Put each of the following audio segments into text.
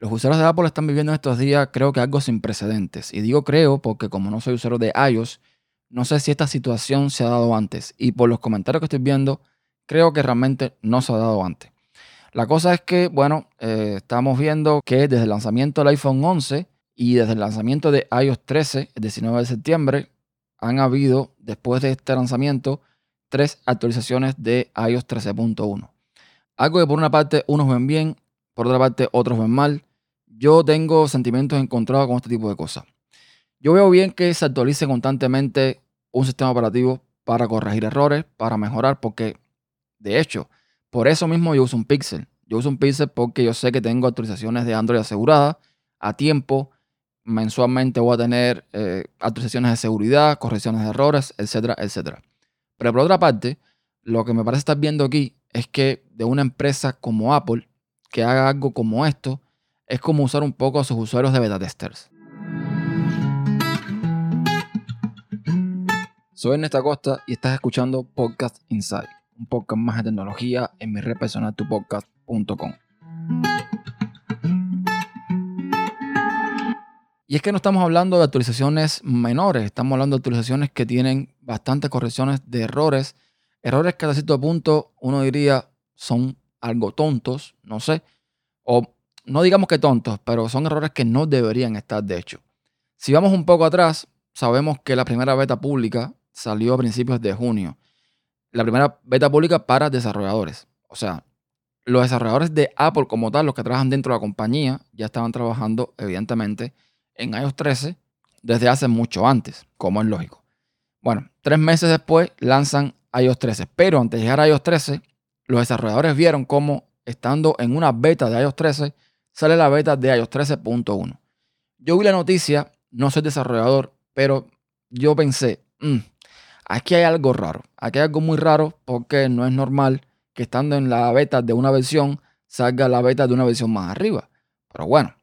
Los usuarios de Apple están viviendo en estos días, creo que algo sin precedentes. Y digo creo porque como no soy usuario de iOS, no sé si esta situación se ha dado antes. Y por los comentarios que estoy viendo, creo que realmente no se ha dado antes. La cosa es que, bueno, eh, estamos viendo que desde el lanzamiento del iPhone 11 y desde el lanzamiento de iOS 13, el 19 de septiembre, han habido, después de este lanzamiento, tres actualizaciones de iOS 13.1. Algo que por una parte unos ven bien, por otra parte otros ven mal. Yo tengo sentimientos encontrados con este tipo de cosas. Yo veo bien que se actualice constantemente un sistema operativo para corregir errores, para mejorar, porque de hecho, por eso mismo yo uso un Pixel. Yo uso un Pixel porque yo sé que tengo actualizaciones de Android aseguradas a tiempo. Mensualmente voy a tener eh, actualizaciones de seguridad, correcciones de errores, etcétera, etcétera. Pero por otra parte, lo que me parece estar viendo aquí es que de una empresa como Apple que haga algo como esto es como usar un poco a sus usuarios de beta testers. Soy Ernesto Acosta y estás escuchando Podcast Inside, un podcast más de tecnología en mi red personal tupodcast.com. Y es que no estamos hablando de actualizaciones menores, estamos hablando de actualizaciones que tienen bastantes correcciones de errores, errores que a cierto punto uno diría son algo tontos, no sé, o no digamos que tontos, pero son errores que no deberían estar de hecho. Si vamos un poco atrás, sabemos que la primera beta pública salió a principios de junio. La primera beta pública para desarrolladores. O sea, los desarrolladores de Apple como tal, los que trabajan dentro de la compañía, ya estaban trabajando, evidentemente, en iOS 13 desde hace mucho antes, como es lógico. Bueno, tres meses después lanzan iOS 13, pero antes de llegar a iOS 13, los desarrolladores vieron cómo, estando en una beta de iOS 13, sale la beta de iOS 13.1. Yo vi la noticia, no soy desarrollador, pero yo pensé, mm, aquí hay algo raro, aquí hay algo muy raro porque no es normal que estando en la beta de una versión salga la beta de una versión más arriba. Pero bueno,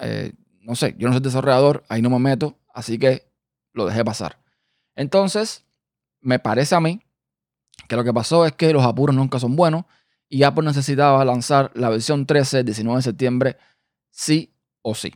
eh, no sé, yo no soy desarrollador, ahí no me meto, así que lo dejé pasar. Entonces, me parece a mí que lo que pasó es que los apuros nunca son buenos y Apple necesitaba lanzar la versión 13 el 19 de septiembre sí o sí.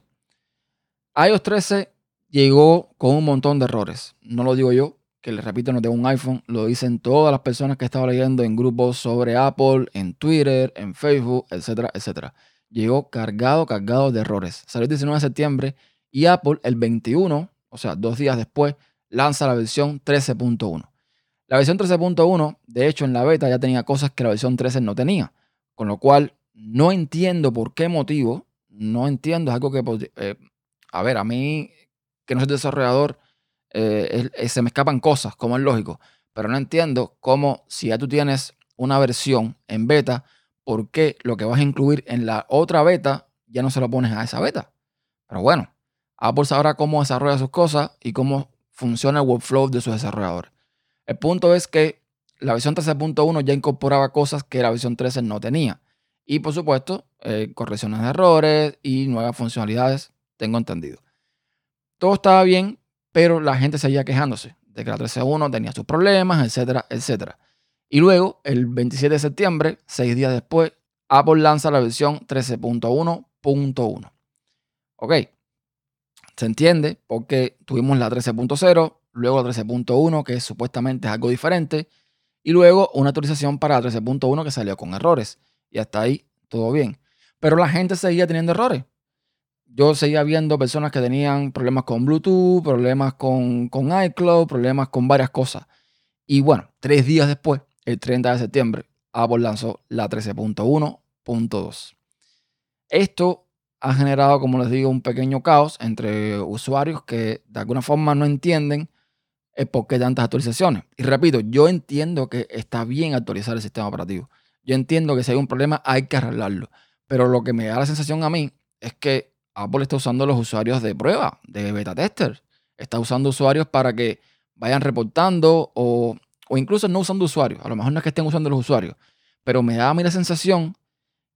iOS 13 llegó con un montón de errores. No lo digo yo, que les repito, no tengo un iPhone, lo dicen todas las personas que he estado leyendo en grupos sobre Apple, en Twitter, en Facebook, etcétera, etcétera llegó cargado, cargado de errores. Salió el 19 de septiembre y Apple el 21, o sea, dos días después, lanza la versión 13.1. La versión 13.1, de hecho, en la beta ya tenía cosas que la versión 13 no tenía. Con lo cual, no entiendo por qué motivo, no entiendo, es algo que, pues, eh, a ver, a mí, que no soy desarrollador, eh, se me escapan cosas, como es lógico, pero no entiendo cómo si ya tú tienes una versión en beta, por qué lo que vas a incluir en la otra beta ya no se lo pones a esa beta. Pero bueno, Apple sabrá cómo desarrolla sus cosas y cómo funciona el workflow de sus desarrolladores. El punto es que la versión 13.1 ya incorporaba cosas que la versión 13 no tenía. Y por supuesto, eh, correcciones de errores y nuevas funcionalidades, tengo entendido. Todo estaba bien, pero la gente seguía quejándose de que la 13.1 tenía sus problemas, etcétera, etcétera. Y luego, el 27 de septiembre, seis días después, Apple lanza la versión 13.1.1. Ok, se entiende porque tuvimos la 13.0, luego la 13.1 que supuestamente es algo diferente, y luego una actualización para la 13.1 que salió con errores. Y hasta ahí todo bien. Pero la gente seguía teniendo errores. Yo seguía viendo personas que tenían problemas con Bluetooth, problemas con, con iCloud, problemas con varias cosas. Y bueno, tres días después, el 30 de septiembre, Apple lanzó la 13.1.2. Esto ha generado, como les digo, un pequeño caos entre usuarios que de alguna forma no entienden el por qué tantas actualizaciones. Y repito, yo entiendo que está bien actualizar el sistema operativo. Yo entiendo que si hay un problema hay que arreglarlo. Pero lo que me da la sensación a mí es que Apple está usando los usuarios de prueba, de beta tester. Está usando usuarios para que vayan reportando o o incluso no usando usuarios. A lo mejor no es que estén usando los usuarios, pero me da a mí la sensación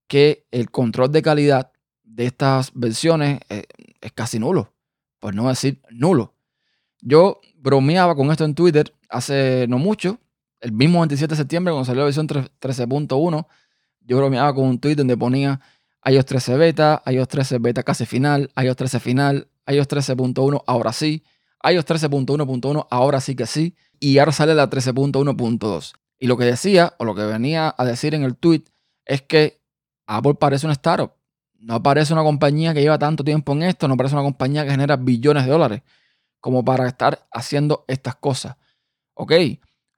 que el control de calidad de estas versiones eh, es casi nulo, por no decir nulo. Yo bromeaba con esto en Twitter hace no mucho, el mismo 27 de septiembre, cuando salió la versión 13.1, yo bromeaba con un tweet donde ponía, iOS 13 beta, iOS 13 beta casi final, iOS 13 final, iOS 13.1 ahora sí, iOS 13.1.1 ahora sí que sí, y ahora sale la 13.1.2. Y lo que decía, o lo que venía a decir en el tweet, es que Apple parece una startup. No parece una compañía que lleva tanto tiempo en esto, no parece una compañía que genera billones de dólares como para estar haciendo estas cosas. Ok,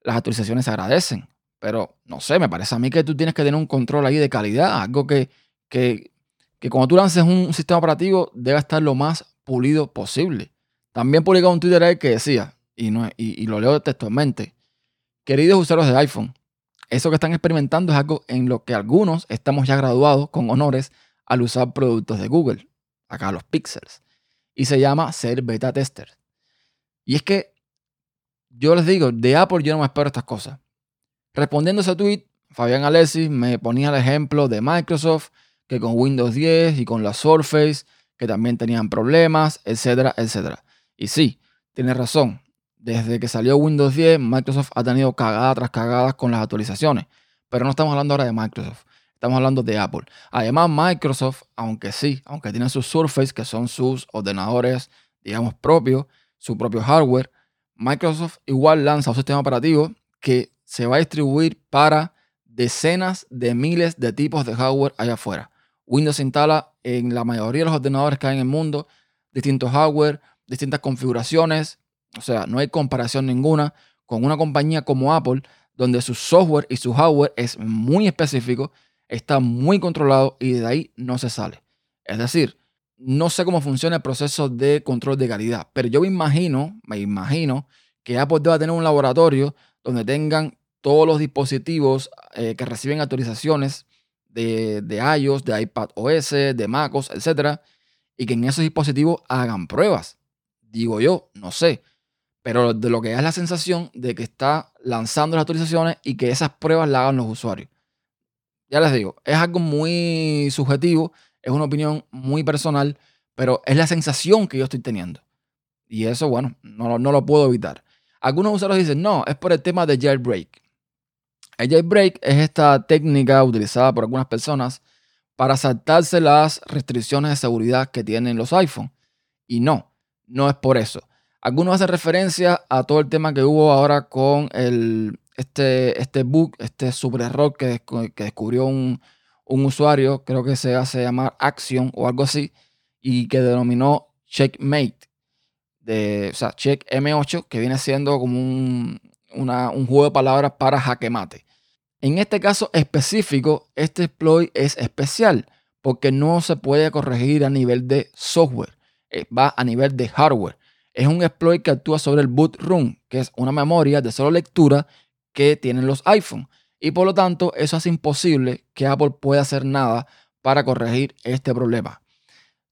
las actualizaciones se agradecen, pero no sé, me parece a mí que tú tienes que tener un control ahí de calidad, algo que, que, que cuando tú lances un sistema operativo debe estar lo más pulido posible. También publicó un Twitter ahí que decía, y, no, y, y lo leo textualmente, queridos usuarios de iPhone, eso que están experimentando es algo en lo que algunos estamos ya graduados con honores al usar productos de Google, acá los pixels, y se llama ser beta tester. Y es que yo les digo, de Apple yo no me espero estas cosas. Respondiendo a ese tweet, Fabián Alessi me ponía el ejemplo de Microsoft, que con Windows 10 y con la Surface, que también tenían problemas, etcétera, etcétera. Y sí, tiene razón. Desde que salió Windows 10, Microsoft ha tenido cagadas tras cagadas con las actualizaciones. Pero no estamos hablando ahora de Microsoft. Estamos hablando de Apple. Además, Microsoft, aunque sí, aunque tiene sus Surface, que son sus ordenadores, digamos, propios, su propio hardware, Microsoft igual lanza un sistema operativo que se va a distribuir para decenas de miles de tipos de hardware allá afuera. Windows instala en la mayoría de los ordenadores que hay en el mundo, distintos hardware, distintas configuraciones, o sea, no hay comparación ninguna con una compañía como Apple, donde su software y su hardware es muy específico, está muy controlado y de ahí no se sale. Es decir, no sé cómo funciona el proceso de control de calidad, pero yo me imagino, me imagino que Apple deba tener un laboratorio donde tengan todos los dispositivos eh, que reciben actualizaciones de, de iOS, de iPad OS, de MacOS, etc. Y que en esos dispositivos hagan pruebas. Digo yo, no sé pero de lo que es la sensación de que está lanzando las actualizaciones y que esas pruebas las hagan los usuarios. Ya les digo, es algo muy subjetivo, es una opinión muy personal, pero es la sensación que yo estoy teniendo. Y eso, bueno, no, no lo puedo evitar. Algunos usuarios dicen, no, es por el tema de jailbreak. El jailbreak es esta técnica utilizada por algunas personas para saltarse las restricciones de seguridad que tienen los iPhone. Y no, no es por eso. Algunos hacen referencia a todo el tema que hubo ahora con el, este, este bug, este super error que, que descubrió un, usuario, creo que se hace llamar Action o algo así, y que denominó Checkmate, de, o sea, Check M8, que viene siendo como un, un juego de palabras para jaque mate. En este caso específico, este exploit es especial porque no se puede corregir a nivel de software, eh, va a nivel de hardware es un exploit que actúa sobre el boot room, que es una memoria de solo lectura que tienen los iPhone. Y por lo tanto, eso hace imposible que Apple pueda hacer nada para corregir este problema.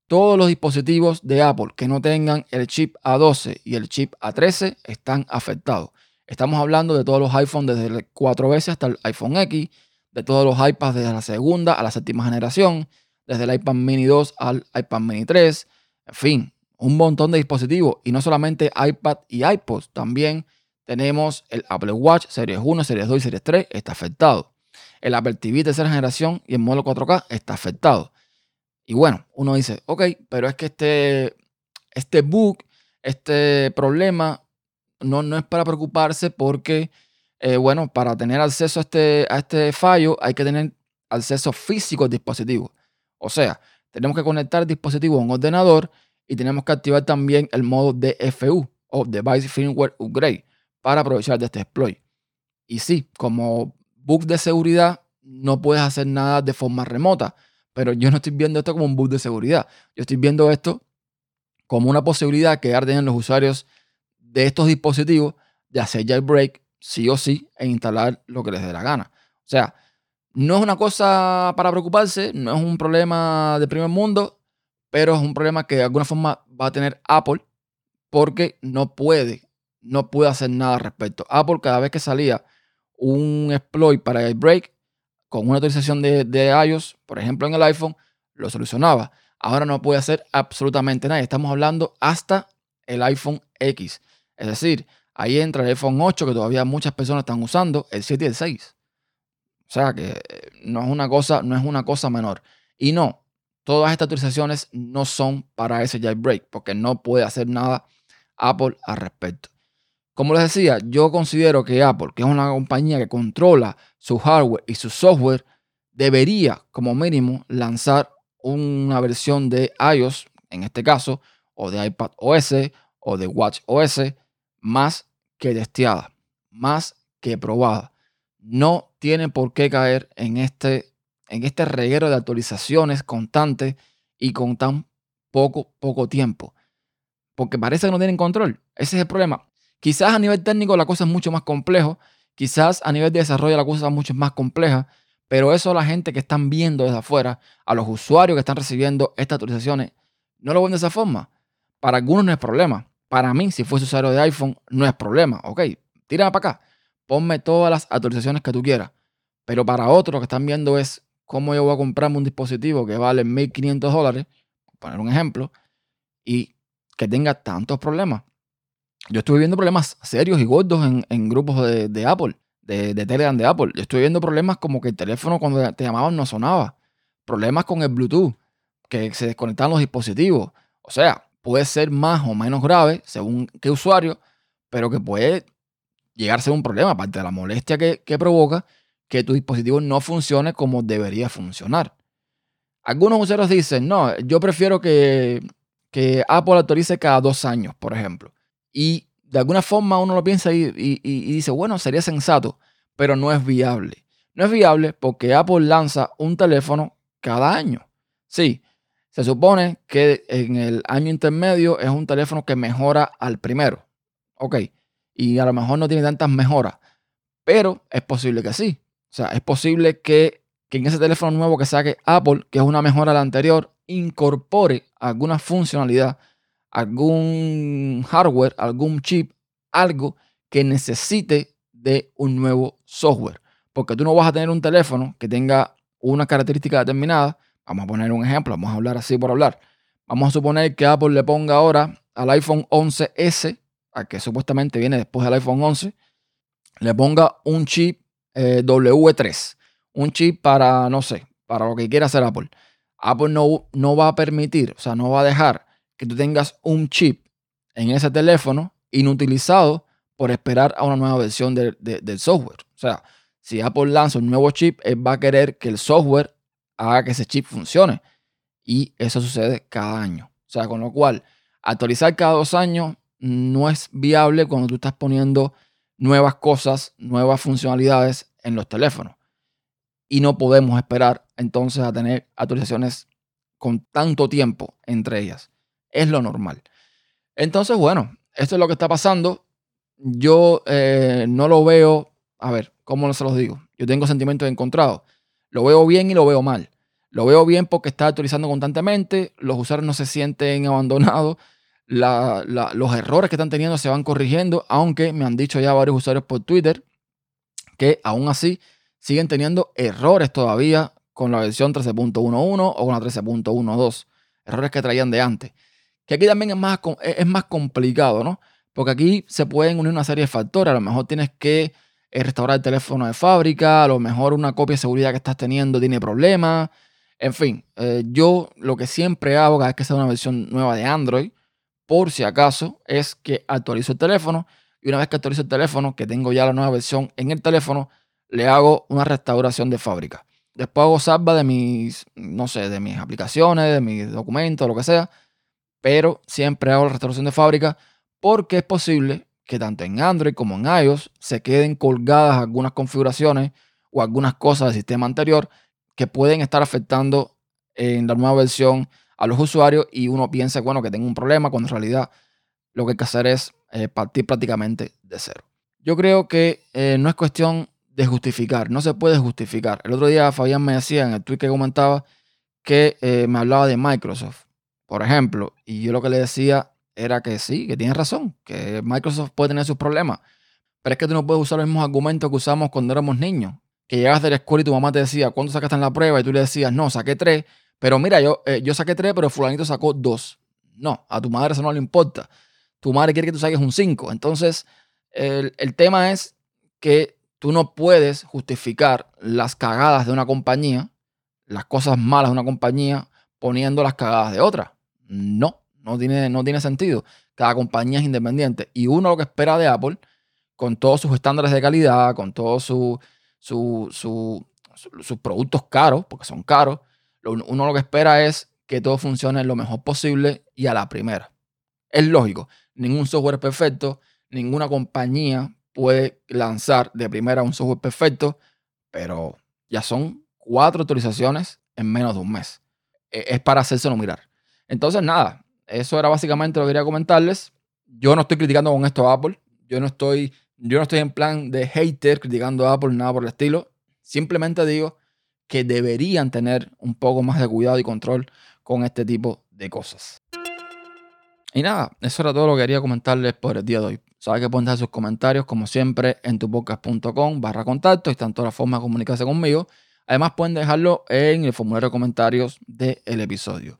Todos los dispositivos de Apple que no tengan el chip A12 y el chip A13 están afectados. Estamos hablando de todos los iPhones desde el 4S hasta el iPhone X, de todos los iPads desde la segunda a la séptima generación, desde el iPad mini 2 al iPad mini 3, en fin, un montón de dispositivos y no solamente iPad y iPod, también tenemos el Apple Watch Series 1, Series 2 y Series 3 está afectado. El Apple TV tercera generación y el modelo 4K está afectado. Y bueno, uno dice, ok, pero es que este, este bug, este problema, no, no es para preocuparse porque, eh, bueno, para tener acceso a este, a este fallo hay que tener acceso físico al dispositivo. O sea, tenemos que conectar el dispositivo a un ordenador y tenemos que activar también el modo DFU o Device Firmware Upgrade para aprovechar de este exploit. Y sí, como bug de seguridad no puedes hacer nada de forma remota, pero yo no estoy viendo esto como un bug de seguridad. Yo estoy viendo esto como una posibilidad que arden los usuarios de estos dispositivos de hacer jailbreak sí o sí e instalar lo que les dé la gana. O sea, no es una cosa para preocuparse, no es un problema de primer mundo, pero es un problema que de alguna forma va a tener Apple porque no puede, no puede hacer nada al respecto. Apple cada vez que salía un exploit para el break con una actualización de, de iOS, por ejemplo en el iPhone, lo solucionaba. Ahora no puede hacer absolutamente nada. Estamos hablando hasta el iPhone X. Es decir, ahí entra el iPhone 8 que todavía muchas personas están usando, el 7 y el 6. O sea que eh, no es una cosa, no es una cosa menor. Y no, todas estas actualizaciones no son para ese jailbreak, porque no puede hacer nada Apple al respecto. Como les decía, yo considero que Apple, que es una compañía que controla su hardware y su software, debería como mínimo lanzar una versión de iOS, en este caso, o de iPad OS o de Watch OS, más que testeada, más que probada. No tiene por qué caer en este, en este reguero de actualizaciones constantes y con tan poco, poco tiempo. Porque parece que no tienen control. Ese es el problema. Quizás a nivel técnico la cosa es mucho más complejo. Quizás a nivel de desarrollo la cosa es mucho más compleja. Pero eso la gente que están viendo desde afuera, a los usuarios que están recibiendo estas actualizaciones, no lo ven de esa forma. Para algunos no es problema. Para mí, si fuese usuario de iPhone, no es problema. Ok, tírame para acá. Ponme todas las actualizaciones que tú quieras. Pero para otros que están viendo es cómo yo voy a comprarme un dispositivo que vale 1.500 dólares, poner un ejemplo, y que tenga tantos problemas. Yo estuve viendo problemas serios y gordos en, grupos de, Apple, de, de, Telegram de Apple. Yo estuve viendo problemas como que el teléfono cuando te llamaban no sonaba. Problemas con el Bluetooth, que se desconectaban los dispositivos. O sea, puede ser más o menos grave según qué usuario, pero que puede llegar a ser un problema, aparte de la molestia que, provoca que tu dispositivo no funcione como debería funcionar. Algunos usuarios dicen, no, yo prefiero que, que Apple actualice cada dos años, por ejemplo. Y de alguna forma uno lo piensa y, dice, bueno, sería sensato, pero no es viable. No es viable porque Apple lanza un teléfono cada año. Sí, se supone que en el año intermedio es un teléfono que mejora al primero. Ok. Y a lo mejor no tiene tantas mejoras. Pero es posible que sí. O sea, es posible que, que en ese teléfono nuevo que saque Apple, que es una mejora a la anterior, incorpore alguna funcionalidad, algún hardware, algún chip, algo que necesite de un nuevo software. Porque tú no vas a tener un teléfono que tenga una característica determinada Vamos a poner un ejemplo, vamos a hablar así por hablar. Vamos a suponer que Apple le ponga ahora al iPhone 11S, a que supuestamente viene después del iPhone 11, le ponga un chip eh, W3, un chip para, no sé, para lo que quiera hacer Apple. Apple no, no va a permitir, o sea, no va a dejar que tú tengas un chip en ese teléfono inutilizado por esperar a una nueva versión del software. O sea, si Apple lanza un nuevo chip, él va a querer que el software haga que ese chip funcione. Y eso sucede cada año. O sea, con lo cual, actualizar cada dos años no es viable cuando tú estás poniendo nuevas cosas, nuevas funcionalidades en los teléfonos. Y no podemos esperar entonces a tener actualizaciones con tanto tiempo entre ellas. Es lo normal. Entonces, bueno, esto es lo que está pasando. Yo eh, no lo veo, a ver, ¿cómo se los digo? Yo tengo sentimientos encontrados. Lo veo bien y lo veo mal. Lo veo bien porque está actualizando constantemente, los usuarios no se sienten abandonados, los errores que están teniendo se van corrigiendo, aunque me han dicho ya varios usuarios por Twitter que aún así siguen teniendo errores todavía con la versión 13.11 o con la 13.12, errores que traían de antes. Que aquí también es más, es más complicado, ¿no? Porque aquí se pueden unir una serie de factores. A lo mejor tienes que restaurar el teléfono de fábrica, a lo mejor una copia de seguridad que estás teniendo tiene problemas. En fin, eh, yo lo que siempre hago cada vez que sale una versión nueva de Android, por si acaso, es que actualizo el teléfono y una vez que actualizo el teléfono, que tengo ya la nueva versión en el teléfono, le hago una restauración de fábrica. Después hago salva de mis, no sé, de mis aplicaciones, de mis documentos, lo que sea, pero siempre hago la restauración de fábrica porque es posible que tanto en Android como en iOS se queden colgadas algunas configuraciones o algunas cosas del sistema anterior que pueden estar afectando en la nueva versión a los usuarios y uno piensa, bueno, que tengo un problema, cuando en realidad lo que hay que hacer es eh, partir prácticamente de cero. Yo creo que eh, no es cuestión de justificar, no se puede justificar. El otro día Fabián me decía en el tweet que comentaba que eh, me hablaba de Microsoft, por ejemplo, y yo lo que le decía era que sí, que tienes razón, que Microsoft puede tener sus problemas, pero es que tú no puedes usar los mismos argumentos que usamos cuando éramos niños, que llegabas de la escuela y tu mamá te decía, ¿cuánto sacaste en la prueba? Y tú le decías, no, saqué tres, pero mira, yo, eh, yo saqué tres, pero fulanito sacó dos. No, a tu madre eso no le importa. Tu madre quiere que tú saques un cinco. Entonces, el, el tema es que tú no puedes justificar las cagadas de una compañía, las cosas malas de una compañía poniendo las cagadas de otra. No, no tiene, no tiene sentido. Cada compañía es independiente. Y uno lo que espera de Apple, con todos sus estándares de calidad, con todos sus productos caros, porque son caros, uno lo que espera es que todo funcione lo mejor posible y a la primera. Es lógico, ningún software perfecto, ninguna compañía puede lanzar de primera un software perfecto, pero ya son cuatro actualizaciones en menos de un mes. E, es para hacérselo mirar. Entonces, nada, eso era básicamente lo que quería comentarles. Yo no estoy criticando con esto a Apple. Yo no estoy, yo no estoy en plan de hater criticando a Apple, nada por el estilo. Simplemente digo que deberían tener un poco más de cuidado y control con este tipo de cosas. Y nada, eso era todo lo que quería comentarles por el día de hoy. Sabes que pueden dejar sus comentarios, como siempre, en tupodcast.com barra contacto. Están todas las formas de comunicarse conmigo. Además, pueden dejarlo en el formulario de comentarios del episodio.